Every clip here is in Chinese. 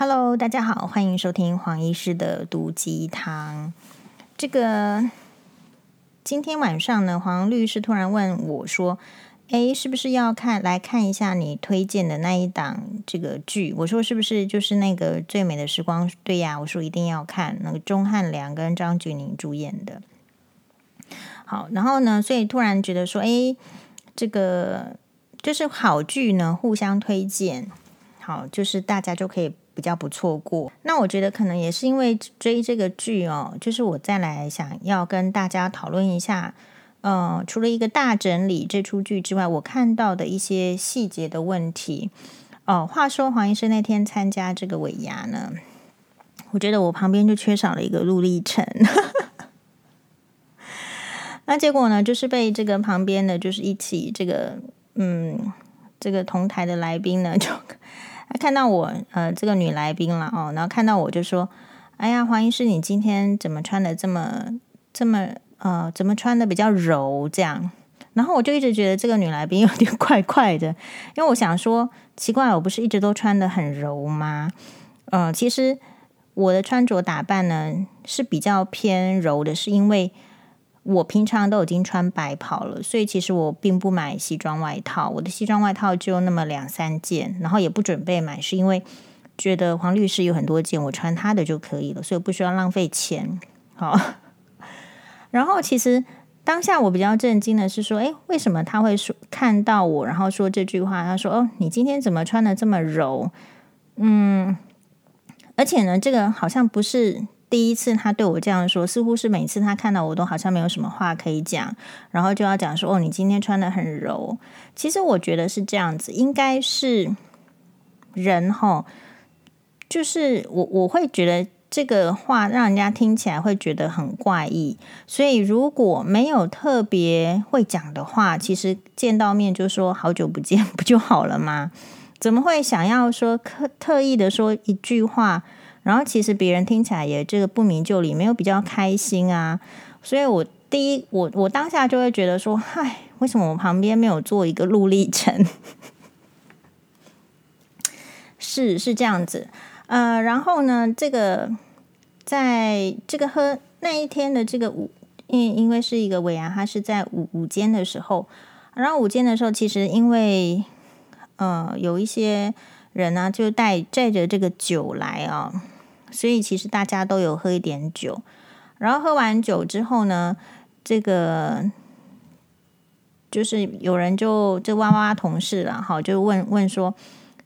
Hello，大家好，欢迎收听黄医师的毒鸡汤。这个今天晚上呢，黄律师突然问我说：“诶，是不是要看来看一下你推荐的那一档这个剧？”我说：“是不是就是那个《最美的时光》？”对呀，我说一定要看，那个钟汉良跟张钧甯主演的。好，然后呢，所以突然觉得说：“诶，这个就是好剧呢，互相推荐，好，就是大家就可以。”比较不错过，那我觉得可能也是因为追这个剧哦，就是我再来想要跟大家讨论一下，呃，除了一个大整理这出剧之外，我看到的一些细节的问题。哦，话说黄医生那天参加这个尾牙呢，我觉得我旁边就缺少了一个陆励成，那结果呢，就是被这个旁边的就是一起这个嗯，这个同台的来宾呢就。他看到我，呃，这个女来宾了哦，然后看到我就说：“哎呀，黄医师，你今天怎么穿的这么这么呃，怎么穿的比较柔这样？”然后我就一直觉得这个女来宾有点 怪怪的，因为我想说，奇怪，我不是一直都穿的很柔吗？嗯、呃，其实我的穿着打扮呢是比较偏柔的，是因为。我平常都已经穿白袍了，所以其实我并不买西装外套。我的西装外套就那么两三件，然后也不准备买，是因为觉得黄律师有很多件，我穿他的就可以了，所以不需要浪费钱。好，然后其实当下我比较震惊的是说，诶，为什么他会说看到我，然后说这句话？他说：“哦，你今天怎么穿得这么柔？”嗯，而且呢，这个好像不是。第一次他对我这样说，似乎是每次他看到我都好像没有什么话可以讲，然后就要讲说：“哦，你今天穿得很柔。”其实我觉得是这样子，应该是人吼，就是我我会觉得这个话让人家听起来会觉得很怪异，所以如果没有特别会讲的话，其实见到面就说好久不见不就好了吗？怎么会想要说特特意的说一句话？然后其实别人听起来也这个不明就里，没有比较开心啊，所以我第一我我当下就会觉得说，嗨，为什么我旁边没有做一个陆丽晨？是是这样子，呃，然后呢，这个在这个喝那一天的这个午，因因为是一个尾牙，他是在午午间的时候，然后午间的时候，其实因为呃有一些人呢、就带带着这个酒来啊。所以其实大家都有喝一点酒，然后喝完酒之后呢，这个就是有人就就哇哇同事了哈，就问问说，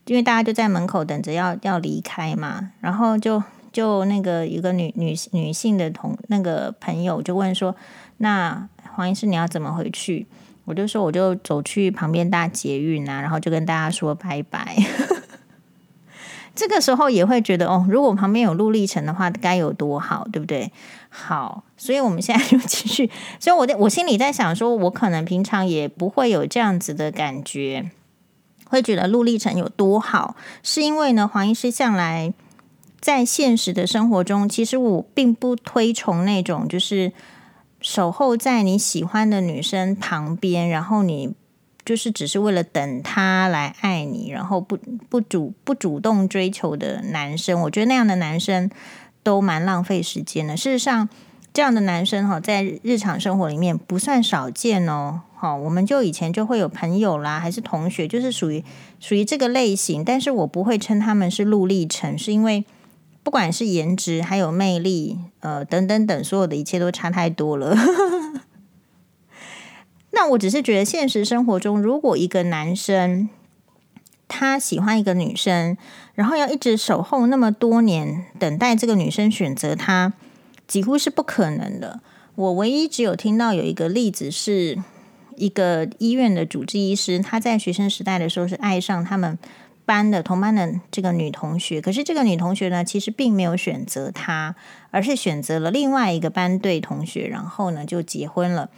因为大家就在门口等着要要离开嘛，然后就就那个一个女女女性的同那个朋友就问说，那黄医师你要怎么回去？我就说我就走去旁边搭捷运啊，然后就跟大家说拜拜。这个时候也会觉得哦，如果旁边有陆丽晨的话，该有多好，对不对？好，所以我们现在就继续。所以我在我心里在想说，我可能平常也不会有这样子的感觉，会觉得陆丽晨有多好，是因为呢，黄医师向来在现实的生活中，其实我并不推崇那种就是守候在你喜欢的女生旁边，然后你。就是只是为了等他来爱你，然后不不主不主动追求的男生，我觉得那样的男生都蛮浪费时间的。事实上，这样的男生哈，在日常生活里面不算少见哦。好，我们就以前就会有朋友啦，还是同学，就是属于属于这个类型。但是我不会称他们是陆励成，是因为不管是颜值还有魅力，呃，等等等，所有的一切都差太多了。那我只是觉得，现实生活中，如果一个男生他喜欢一个女生，然后要一直守候那么多年，等待这个女生选择他，几乎是不可能的。我唯一只有听到有一个例子，是一个医院的主治医师，他在学生时代的时候是爱上他们班的同班的这个女同学，可是这个女同学呢，其实并没有选择他，而是选择了另外一个班对同学，然后呢就结婚了。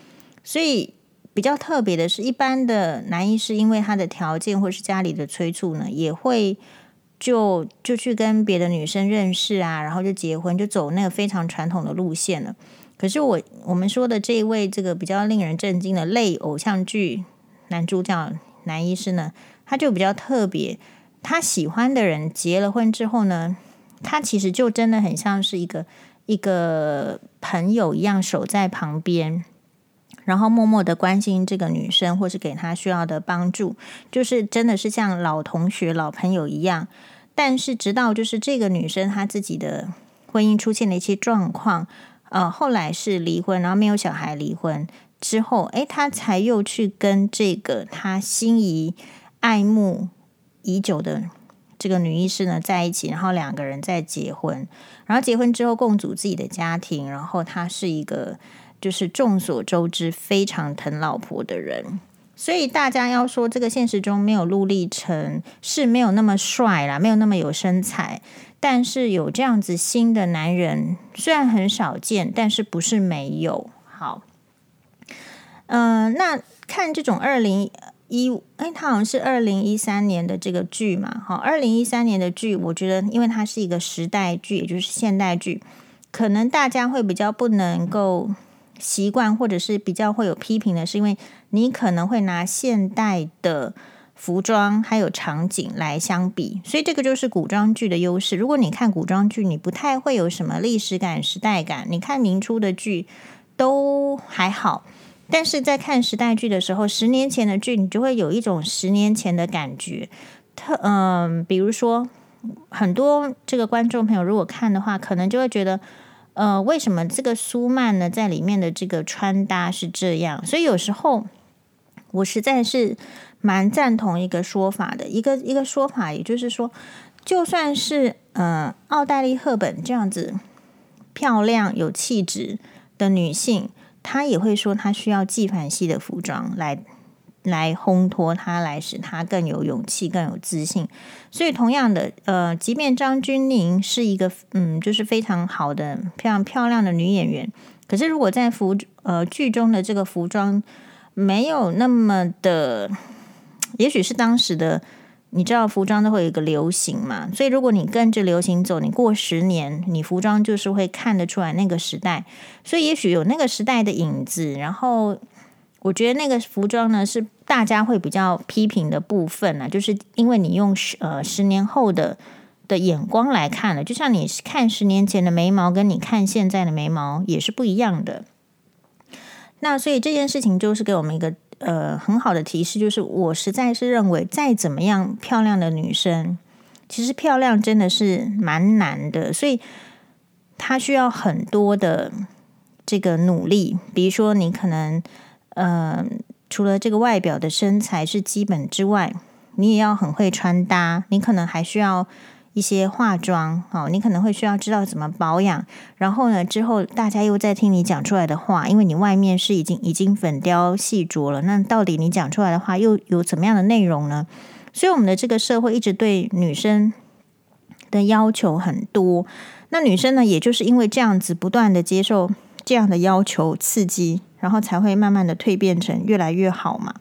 所以。比较特别的是，一般的男医师因为他的条件或是家里的催促呢，也会就就去跟别的女生认识啊，然后就结婚，就走那个非常传统的路线了。可是我我们说的这一位这个比较令人震惊的类偶像剧男主角男医师呢，他就比较特别，他喜欢的人结了婚之后呢，他其实就真的很像是一个一个朋友一样守在旁边，然后默默的关心这个女生，或是给她需要的帮助，就是真的是像老同学、老朋友一样。但是直到就是这个女生她自己的婚姻出现了一些状况，呃，后来是离婚，然后没有小孩，离婚之后，诶，她才又去跟这个她心仪爱慕已久的这个女医师呢在一起，然后两个人再结婚，然后结婚之后共组自己的家庭，然后她是一个就是众所周知非常疼老婆的人，所以大家要说这个现实中没有陆立成是没有那么帅啦，没有那么有身材，但是有这样子心的男人虽然很少见，但是不是没有。好，嗯、那看这种二零。一哎，他好像是二零一三年的这个剧嘛，哈，二零一三年的剧，我觉得因为它是一个时代剧，也就是现代剧，可能大家会比较不能够习惯，或者是比较会有批评的，是因为你可能会拿现代的服装还有场景来相比，所以这个就是古装剧的优势。如果你看古装剧，你不太会有什么历史感、时代感，你看明初的剧都还好。但是在看时代剧的时候，十年前的剧，你就会有一种十年前的感觉。特嗯、比如说很多这个观众朋友如果看的话，可能就会觉得，呃，为什么这个苏曼呢在里面的这个穿搭是这样？所以有时候我实在是蛮赞同一个说法的，一个一个说法，也就是说，就算是呃奥黛丽·赫本这样子漂亮有气质的女性。她也会说，她需要纪梵希的服装来来烘托他，来使他更有勇气、更有自信。所以，同样的，呃，即便张钧甯是一个嗯，就是非常好的、非常漂亮的女演员，可是如果在服呃剧中的这个服装没有那么的，也许是当时的。你知道服装都会有一个流行嘛？所以如果你跟着流行走，你过十年，你服装就是会看得出来那个时代。所以也许有那个时代的影子。然后我觉得那个服装呢，是大家会比较批评的部分呢，就是因为你用十呃十年后的的眼光来看了，就像你看十年前的眉毛，跟你看现在的眉毛也是不一样的。那所以这件事情就是给我们一个。呃，很好的提示就是，我实在是认为，再怎么样漂亮的女生，其实漂亮真的是蛮难的，所以她需要很多的这个努力。比如说，你可能呃，除了这个外表的身材是基本之外，你也要很会穿搭，你可能还需要。一些化妆哦，你可能会需要知道怎么保养，然后呢，之后大家又在听你讲出来的话，因为你外面是已经已经粉雕细琢了，那到底你讲出来的话又有怎么样的内容呢？所以我们的这个社会一直对女生的要求很多，那女生呢，也就是因为这样子不断的接受这样的要求刺激，然后才会慢慢的蜕变成越来越好嘛。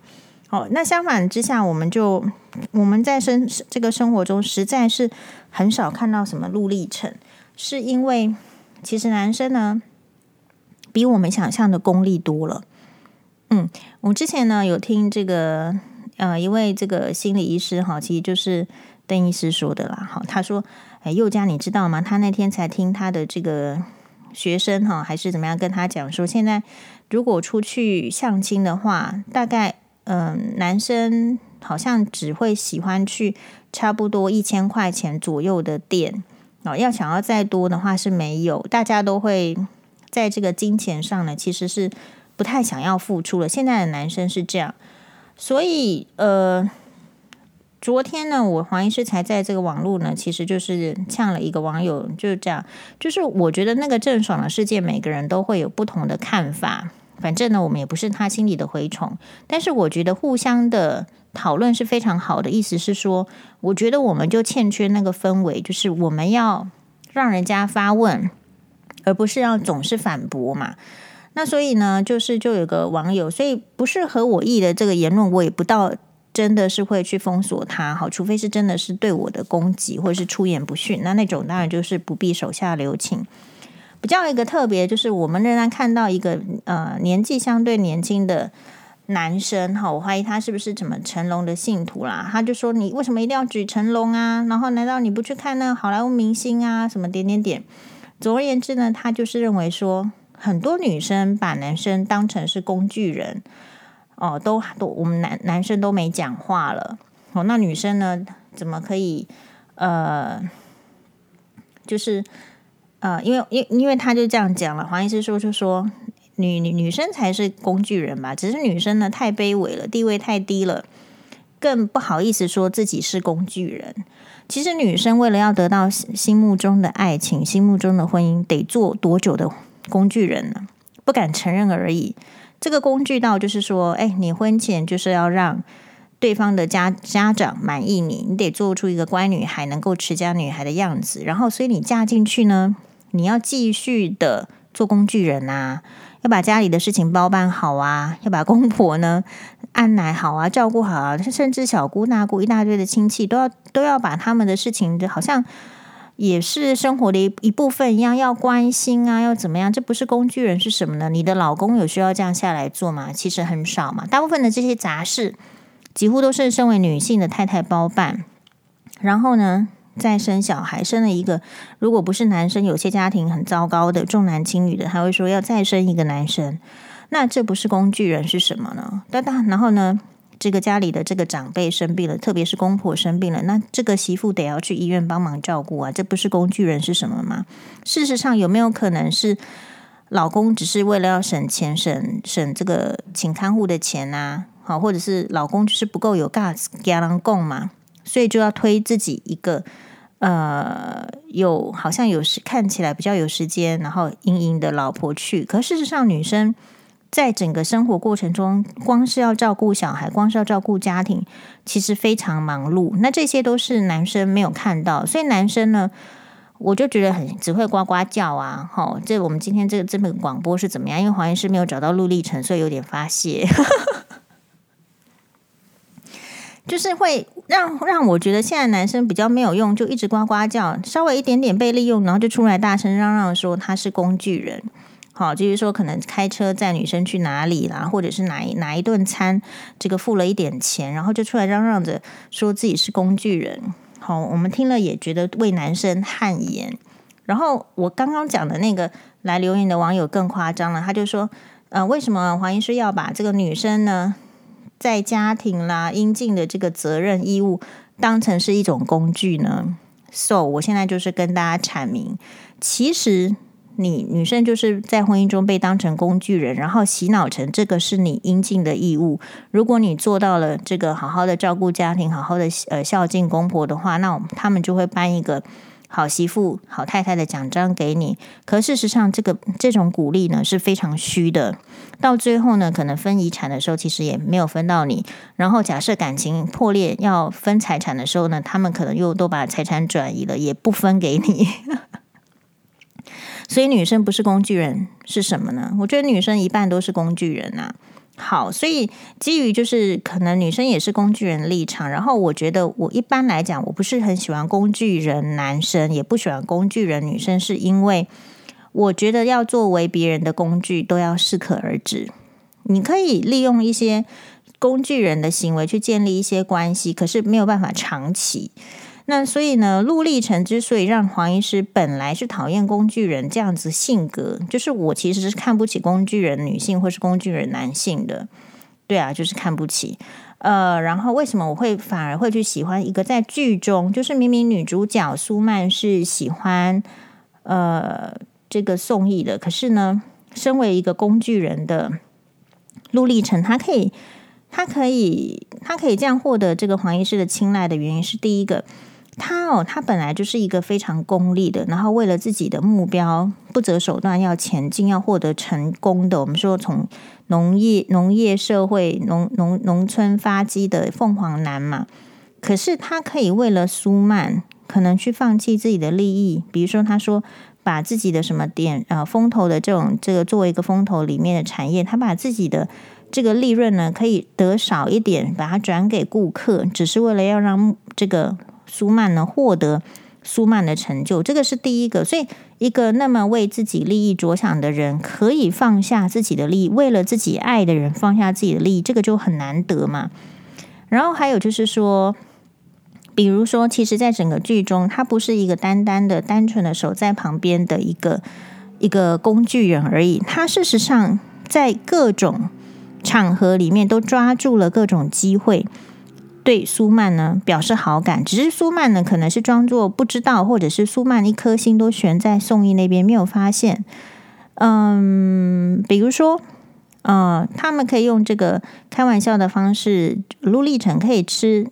哦，那相反之下，我们就我们在生这个生活中实在是很少看到什么陆立成，是因为其实男生呢比我们想象的功利多了。嗯，我之前呢有听这个呃一位这个心理医师哈，其实就是邓医师说的啦。哈，他说：“哎，宥嘉，你知道吗？他那天才听他的这个学生哈，还是怎么样跟他讲说，现在如果出去相亲的话，大概。”嗯，男生好像只会喜欢去差不多一千块钱左右的店哦，要想要再多的话是没有，大家都会在这个金钱上呢，其实是不太想要付出了。现在的男生是这样，所以呃，昨天呢，我黄医师才在这个网络呢，其实就是呛了一个网友，就是这样，就是我觉得那个郑爽的事件，每个人都会有不同的看法。反正呢，我们也不是他心里的蛔虫，但是我觉得互相的讨论是非常好的。意思是说，我觉得我们就欠缺那个氛围，就是我们要让人家发问，而不是要总是反驳嘛。那所以呢，就是就有个网友，所以不是合我意的这个言论，我也不到真的是会去封锁他，好，除非是真的是对我的攻击或者是出言不逊，那那种当然就是不必手下留情。比较一个特别，就是我们仍然看到一个呃年纪相对年轻的男生哈，我怀疑他是不是什么成龙的信徒啦？他就说，你为什么一定要举成龙啊？然后难道你不去看那好莱坞明星啊？什么点点点？总而言之呢，他就是认为说，很多女生把男生当成是工具人哦，都都我们男男生都没讲话了哦，那女生呢，怎么可以呃，就是呃，因为因因为他就这样讲了，黄医师说就说。女女女生才是工具人吧？只是女生呢太卑微了，地位太低了，更不好意思说自己是工具人。其实女生为了要得到心目中的爱情、心目中的婚姻，得做多久的工具人呢？不敢承认而已。这个工具到就是说，哎，你婚前就是要让对方的家家长满意你，你得做出一个乖女孩、能够持家女孩的样子。然后，所以你嫁进去呢，你要继续的做工具人啊。要把家里的事情包办好啊，要把公婆呢按奶好啊，照顾好啊，甚至小姑大姑一大堆的亲戚都要都要把他们的事情，好像也是生活的一一部分一样，要关心啊，要怎么样？这不是工具人是什么呢？你的老公有需要这样下来做吗？其实很少嘛，大部分的这些杂事几乎都是身为女性的太太包办，然后呢，再生小孩，生了一个，如果不是男生，有些家庭很糟糕的，重男轻女的，他会说要再生一个男生。那这不是工具人是什么呢？哒哒，然后呢，这个家里的这个长辈生病了，特别是公婆生病了，那这个媳妇得要去医院帮忙照顾啊，这不是工具人是什么吗？事实上，有没有可能是老公只是为了要省钱，省省这个请看护的钱啊？好，或者是老公就是不够有 gas 给人供嘛？所以就要推自己一个，呃，有好像有时看起来比较有时间，然后盈盈的老婆去。可事实上，女生在整个生活过程中，光是要照顾小孩，光是要照顾家庭，其实非常忙碌。那这些都是男生没有看到，所以男生呢，我就觉得很只会呱呱叫啊。好，这我们今天这个这个广播是怎么样？因为黄医师没有找到陆立成，所以有点发泄。就是会让让我觉得现在男生比较没有用，就一直呱呱叫，稍微一点点被利用，然后就出来大声嚷嚷说他是工具人。好，就是说可能开车载女生去哪里啦，或者是哪一哪一顿餐，这个付了一点钱，然后就出来嚷嚷着说自己是工具人。好，我们听了也觉得为男生汗颜。然后我刚刚讲的那个来留言的网友更夸张了，他就说，呃，为什么黄医师要把这个女生呢？在家庭啦，应尽的这个责任义务，当成是一种工具呢？So，我现在就是跟大家阐明，其实你女生就是在婚姻中被当成工具人，然后洗脑成这个是你应尽的义务。如果你做到了这个好好的照顾家庭，好好的呃孝敬公婆的话，那他们就会颁一个。好媳妇、好太太的奖章给你，可事实上，这个这种鼓励呢是非常虚的。到最后呢，可能分遗产的时候，其实也没有分到你。然后假设感情破裂要分财产的时候呢，他们可能又都把财产转移了，也不分给你。所以女生不是工具人是什么呢？我觉得女生一半都是工具人啊。好，所以基于就是可能女生也是工具人立场，然后我觉得我一般来讲，我不是很喜欢工具人男生，也不喜欢工具人女生，是因为我觉得要作为别人的工具都要适可而止。你可以利用一些工具人的行为去建立一些关系，可是没有办法长期。那所以呢，陆励成之所以让黄医师本来是讨厌工具人这样子性格，就是我其实是看不起工具人女性或是工具人男性的，对啊，就是看不起。呃，然后为什么我会反而会去喜欢一个在剧中，就是明明女主角苏曼是喜欢呃这个宋轶的，可是呢，身为一个工具人的陆励成，他可以，他可以，他可以这样获得这个黄医师的青睐的原因是第一个。他哦，他本来就是一个非常功利的，然后为了自己的目标不择手段要前进、要获得成功的。我们说从农业、农业社会、农农农村发迹的凤凰男嘛。可是他可以为了苏曼，可能去放弃自己的利益，比如说他说把自己的什么点呃风投的这种这个作为一个风投里面的产业，他把自己的这个利润呢可以得少一点，把它转给顾客，只是为了要让这个。苏曼呢，获得苏曼的成就，这个是第一个。所以，一个那么为自己利益着想的人，可以放下自己的利益，为了自己爱的人放下自己的利益，这个就很难得嘛。然后还有就是说，比如说，其实，在整个剧中，他不是一个单单的、单纯的守在旁边的一个一个工具人而已。他事实上在各种场合里面都抓住了各种机会。对苏曼呢表示好感，只是苏曼呢可能是装作不知道，或者是苏曼一颗心都悬在宋义那边没有发现。嗯，比如说，呃，他们可以用这个开玩笑的方式，陆励成可以吃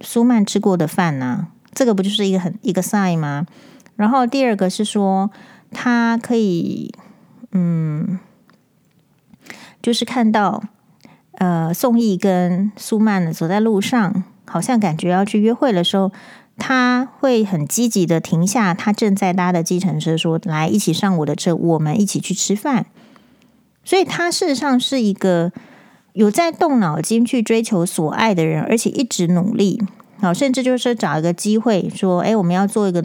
苏曼吃过的饭呢、这个不就是一个很一个 sign 吗？然后第二个是说，他可以，嗯，就是看到。呃，宋义跟苏曼呢走在路上，好像感觉要去约会的时候，他会很积极的停下他正在搭的计程车，说：“来，一起上我的车，我们一起去吃饭。”所以，他事实上是一个有在动脑筋去追求所爱的人，而且一直努力。好，甚至就是找一个机会说：“哎，我们要做一个，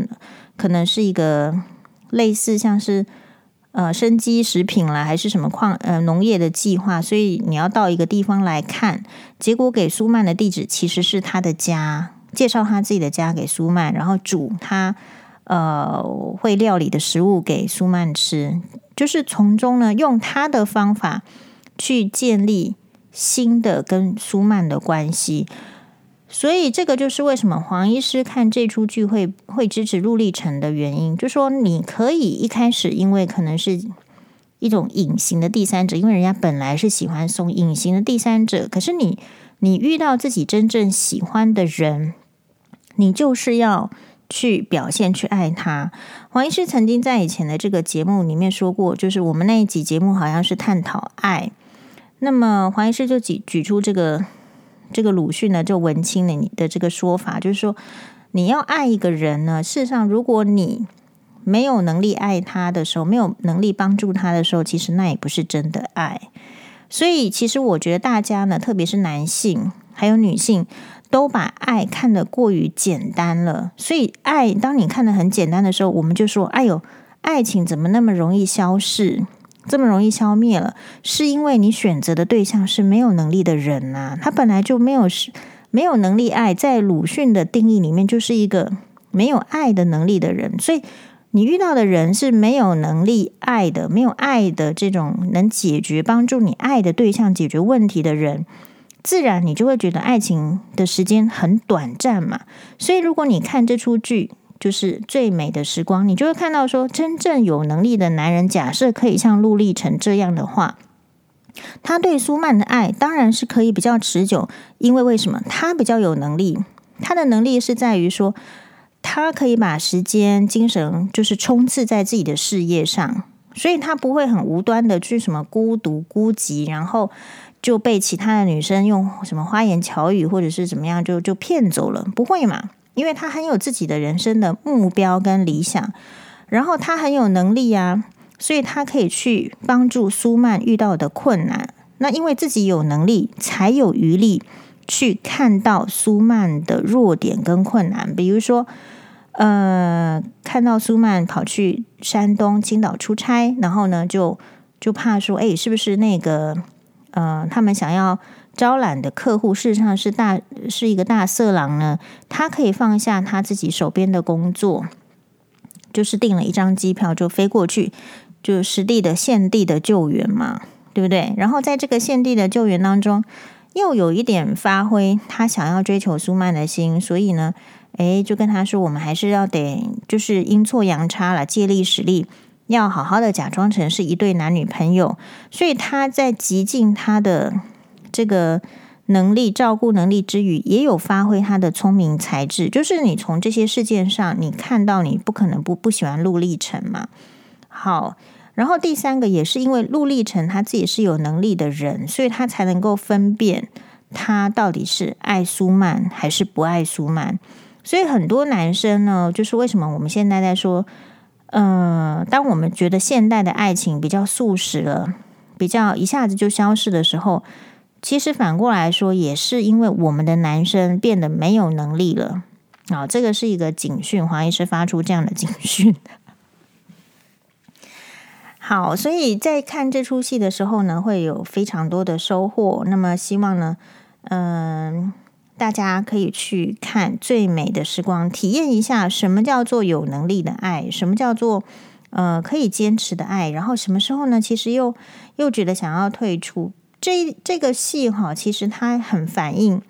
可能是一个类似像是。”呃，生机食品啦，还是什么矿呃农业的计划，所以你要到一个地方来看。结果给苏曼的地址其实是他的家，介绍他自己的家给苏曼，然后煮他呃会料理的食物给苏曼吃，就是从中呢用他的方法去建立新的跟苏曼的关系。所以，这个就是为什么黄医师看这出剧会会支持陆励成的原因，就说你可以一开始，因为可能是一种隐形的第三者，因为人家本来是喜欢送隐形的第三者，可是你你遇到自己真正喜欢的人，你就是要去表现去爱他。黄医师曾经在以前的这个节目里面说过，就是我们那一集节目好像是探讨爱，那么黄医师就举举出这个。这个鲁迅呢，就文青的你的这个说法，就是说，你要爱一个人呢，事实上，如果你没有能力爱他的时候，没有能力帮助他的时候，其实那也不是真的爱。所以，其实我觉得大家呢，特别是男性还有女性，都把爱看得过于简单了。所以，爱当你看得很简单的时候，我们就说：“哎呦，爱情怎么那么容易消逝？”这么容易消灭了，是因为你选择的对象是没有能力的人呐、他本来就没有是没有能力爱，在鲁迅的定义里面就是一个没有爱的能力的人，所以你遇到的人是没有能力爱的，没有爱的这种能解决帮助你爱的对象解决问题的人，自然你就会觉得爱情的时间很短暂嘛。所以如果你看这出剧。就是最美的时光，你就会看到说，真正有能力的男人，假设可以像陆励成这样的话，他对苏曼的爱当然是可以比较持久，因为为什么？他比较有能力，他的能力是在于说，他可以把时间、精神就是冲刺在自己的事业上，所以他不会很无端的去什么孤独孤寂，然后就被其他的女生用什么花言巧语或者是怎么样就就骗走了，不会嘛？因为他很有自己的人生的目标跟理想，然后他很有能力啊，所以他可以去帮助苏曼遇到的困难。那因为自己有能力，才有余力去看到苏曼的弱点跟困难。比如说，呃，看到苏曼跑去山东青岛出差，然后呢，就就怕说，哎，是不是那个，呃，他们想要。招揽的客户事实上是大是一个大色狼呢，他可以放下他自己手边的工作，就是订了一张机票就飞过去，就实地的现地的救援嘛，对不对？然后在这个现地的救援当中，又有一点发挥他想要追求苏曼的心，所以呢，诶，就跟他说，我们还是要得就是阴错阳差了，借力使力，要好好的假装成是一对男女朋友，所以他在极尽他的。这个能力照顾能力之余，也有发挥他的聪明才智。就是你从这些事件上，你看到你不可能不不喜欢陆丽成嘛。好，然后第三个也是因为陆丽成他自己是有能力的人，所以他才能够分辨他到底是爱苏曼还是不爱苏曼。所以很多男生呢，就是为什么我们现在在说，呃，当我们觉得现代的爱情比较速食了，比较一下子就消失的时候。其实反过来说，也是因为我们的男生变得没有能力了。啊，这个是一个警讯，黄医师发出这样的警讯。好，所以在看这出戏的时候呢，会有非常多的收获。那么希望呢，嗯、大家可以去看《最美的时光》，体验一下什么叫做有能力的爱，什么叫做呃可以坚持的爱。然后什么时候呢？其实又又觉得想要退出。这这个戏哈，其实它很反映。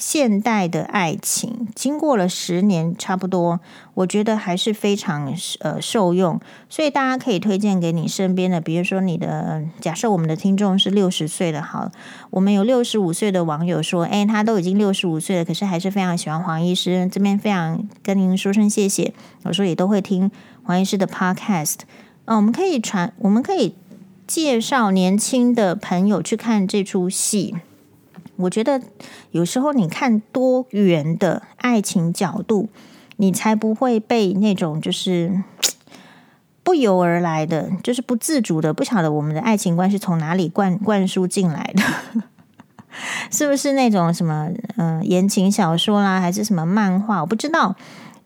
现代的爱情。经过了十年，差不多，我觉得还是非常呃受用，所以大家可以推荐给你身边的，比如说你的，假设我们的听众是六十岁的，好，我们有六十五岁的网友说，哎，他都已经六十五岁了，可是还是非常喜欢黄医师，这边非常跟您说声谢谢，有时候也都会听黄医师的 podcast，嗯，我们可以传，我们可以介绍年轻的朋友去看这出戏。我觉得有时候你看多元的爱情角度，你才不会被那种就是 不由而来的，就是不自主的，不晓得我们的爱情观是从哪里灌灌输进来的，是不是那种什么嗯言情小说啦，还是什么漫画？我不知道，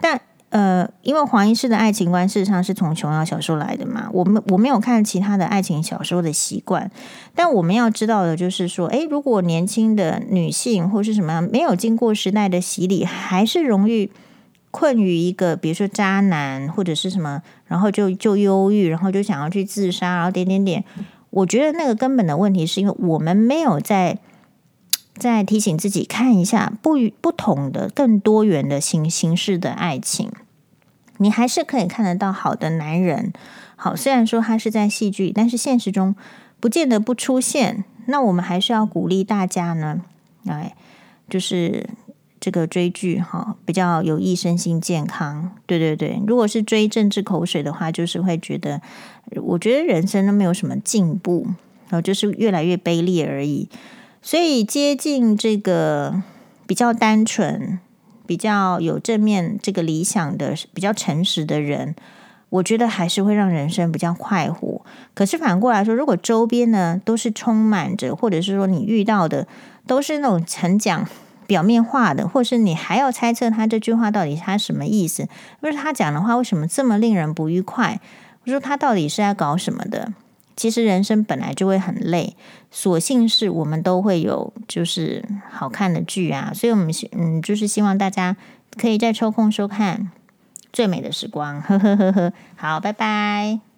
但。呃，因为黄医师的爱情观事实上是从琼瑶小说来的嘛，我们我没有看其他的爱情小说的习惯，但我们要知道的就是说，诶，如果年轻的女性或是什么没有经过时代的洗礼，还是容易困于一个，比如说渣男或者是什么，然后就就忧郁，然后就想要去自杀，然后点点点，我觉得那个根本的问题是因为我们没有在。再提醒自己看一下不不同的、更多元的形形式的爱情，你还是可以看得到好的男人。好，虽然说他是在戏剧，但是现实中不见得不出现。那我们还是要鼓励大家呢，哎，就是这个追剧哈，比较有益身心健康。对对对，如果是追政治口水的话，就是会觉得，我觉得人生都没有什么进步，然后就是越来越卑劣而已。所以接近这个比较单纯、比较有正面这个理想的、比较诚实的人，我觉得还是会让人生比较快活。可是反过来说，如果周边呢都是充满着，或者是说你遇到的都是那种很讲表面话的，或是你还要猜测他这句话到底他什么意思？或是他讲的话为什么这么令人不愉快？我说他到底是在搞什么的？其实人生本来就会很累，所幸是我们都会有就是好看的剧啊，所以我们嗯就是希望大家可以再抽空收看《最美的时光》，呵呵呵呵，好，拜拜。